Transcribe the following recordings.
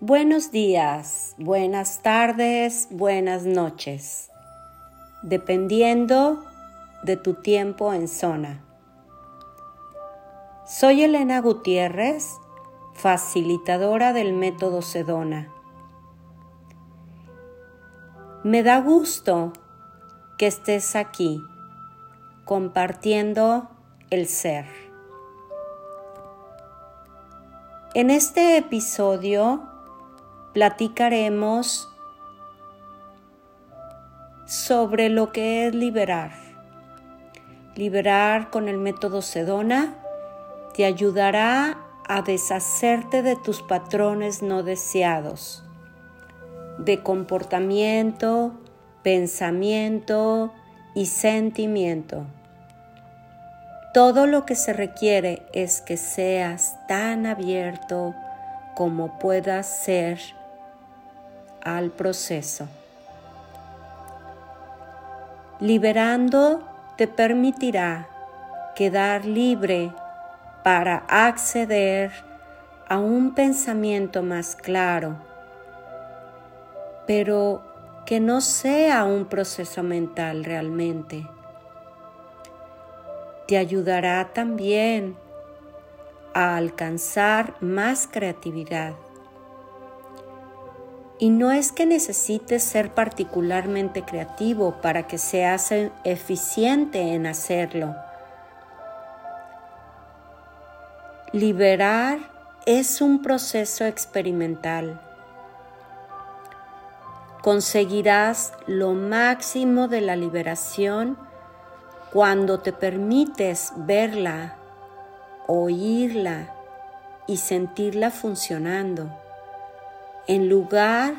Buenos días, buenas tardes, buenas noches, dependiendo de tu tiempo en zona. Soy Elena Gutiérrez, facilitadora del método Sedona. Me da gusto que estés aquí compartiendo el ser. En este episodio platicaremos sobre lo que es liberar. Liberar con el método Sedona te ayudará a deshacerte de tus patrones no deseados, de comportamiento, pensamiento y sentimiento. Todo lo que se requiere es que seas tan abierto como puedas ser al proceso. Liberando te permitirá quedar libre para acceder a un pensamiento más claro, pero que no sea un proceso mental realmente te ayudará también a alcanzar más creatividad. Y no es que necesites ser particularmente creativo para que seas eficiente en hacerlo. Liberar es un proceso experimental. Conseguirás lo máximo de la liberación cuando te permites verla, oírla y sentirla funcionando, en lugar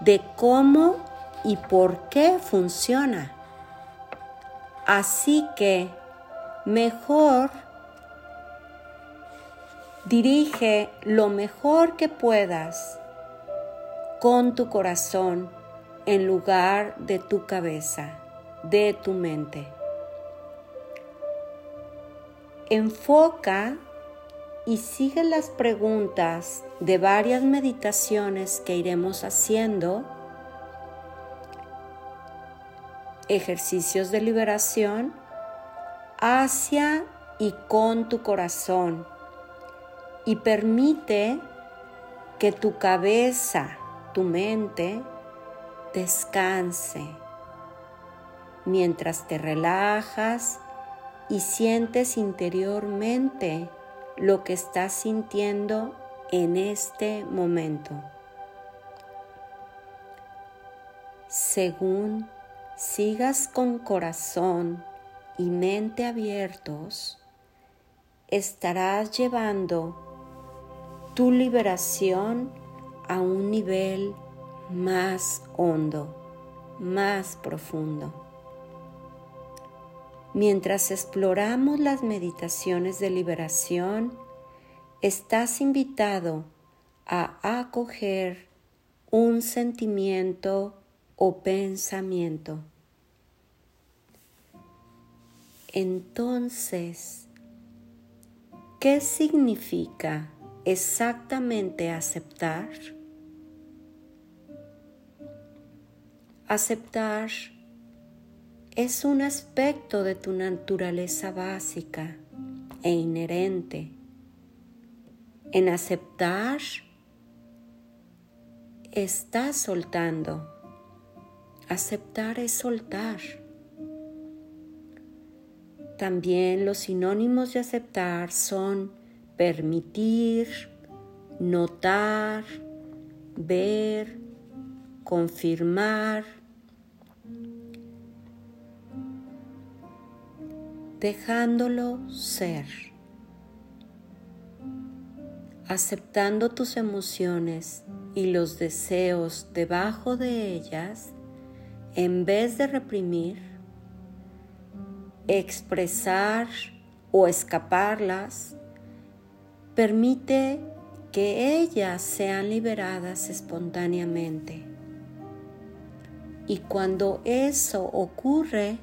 de cómo y por qué funciona. Así que mejor dirige lo mejor que puedas con tu corazón en lugar de tu cabeza, de tu mente enfoca y sigue las preguntas de varias meditaciones que iremos haciendo, ejercicios de liberación hacia y con tu corazón. Y permite que tu cabeza, tu mente, descanse. Mientras te relajas y sientes interiormente lo que estás sintiendo en este momento. Según sigas con corazón y mente abiertos, estarás llevando tu liberación a un nivel más hondo, más profundo. Mientras exploramos las meditaciones de liberación, estás invitado a acoger un sentimiento o pensamiento. Entonces, ¿qué significa exactamente aceptar? Aceptar es un aspecto de tu naturaleza básica e inherente. En aceptar, estás soltando. Aceptar es soltar. También los sinónimos de aceptar son permitir, notar, ver, confirmar, dejándolo ser, aceptando tus emociones y los deseos debajo de ellas, en vez de reprimir, expresar o escaparlas, permite que ellas sean liberadas espontáneamente. Y cuando eso ocurre,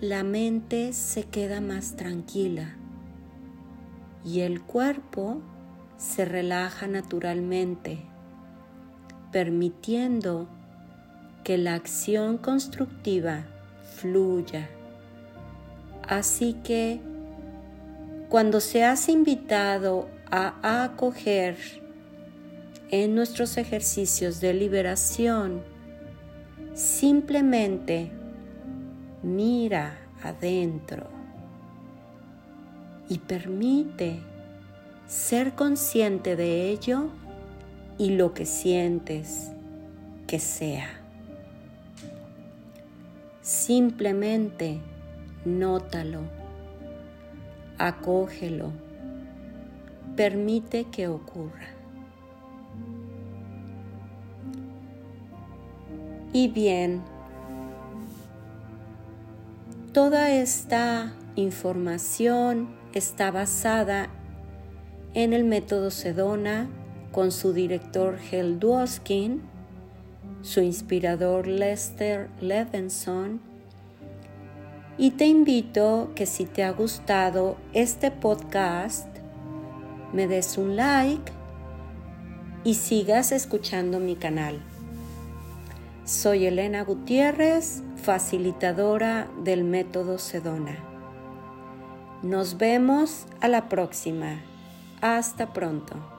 la mente se queda más tranquila y el cuerpo se relaja naturalmente permitiendo que la acción constructiva fluya. Así que cuando seas invitado a acoger en nuestros ejercicios de liberación, simplemente mira adentro y permite ser consciente de ello y lo que sientes que sea. Simplemente nótalo, acógelo, permite que ocurra. Y bien, toda esta información está basada en el método Sedona con su director Hel Dwoskin, su inspirador Lester Levinson. Y te invito que si te ha gustado este podcast, me des un like y sigas escuchando mi canal. Soy Elena Gutiérrez, facilitadora del método Sedona. Nos vemos a la próxima. Hasta pronto.